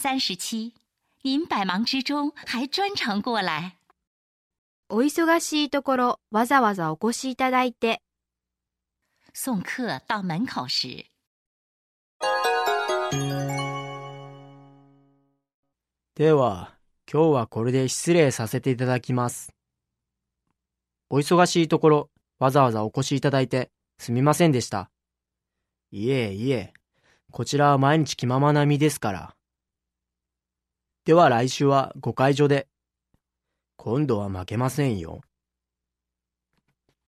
三十七，您百忙之中还专程过来。お忙しいところわざわざお越しいただいて。送客到门口时，では、今日はこれで失礼させていただきます。お忙しいところ、わざわざお越しいただいて、すみませんでした。いえいえ、こちらは毎日気ままな身ですから。では来週は5会場で。今度は負けませんよ。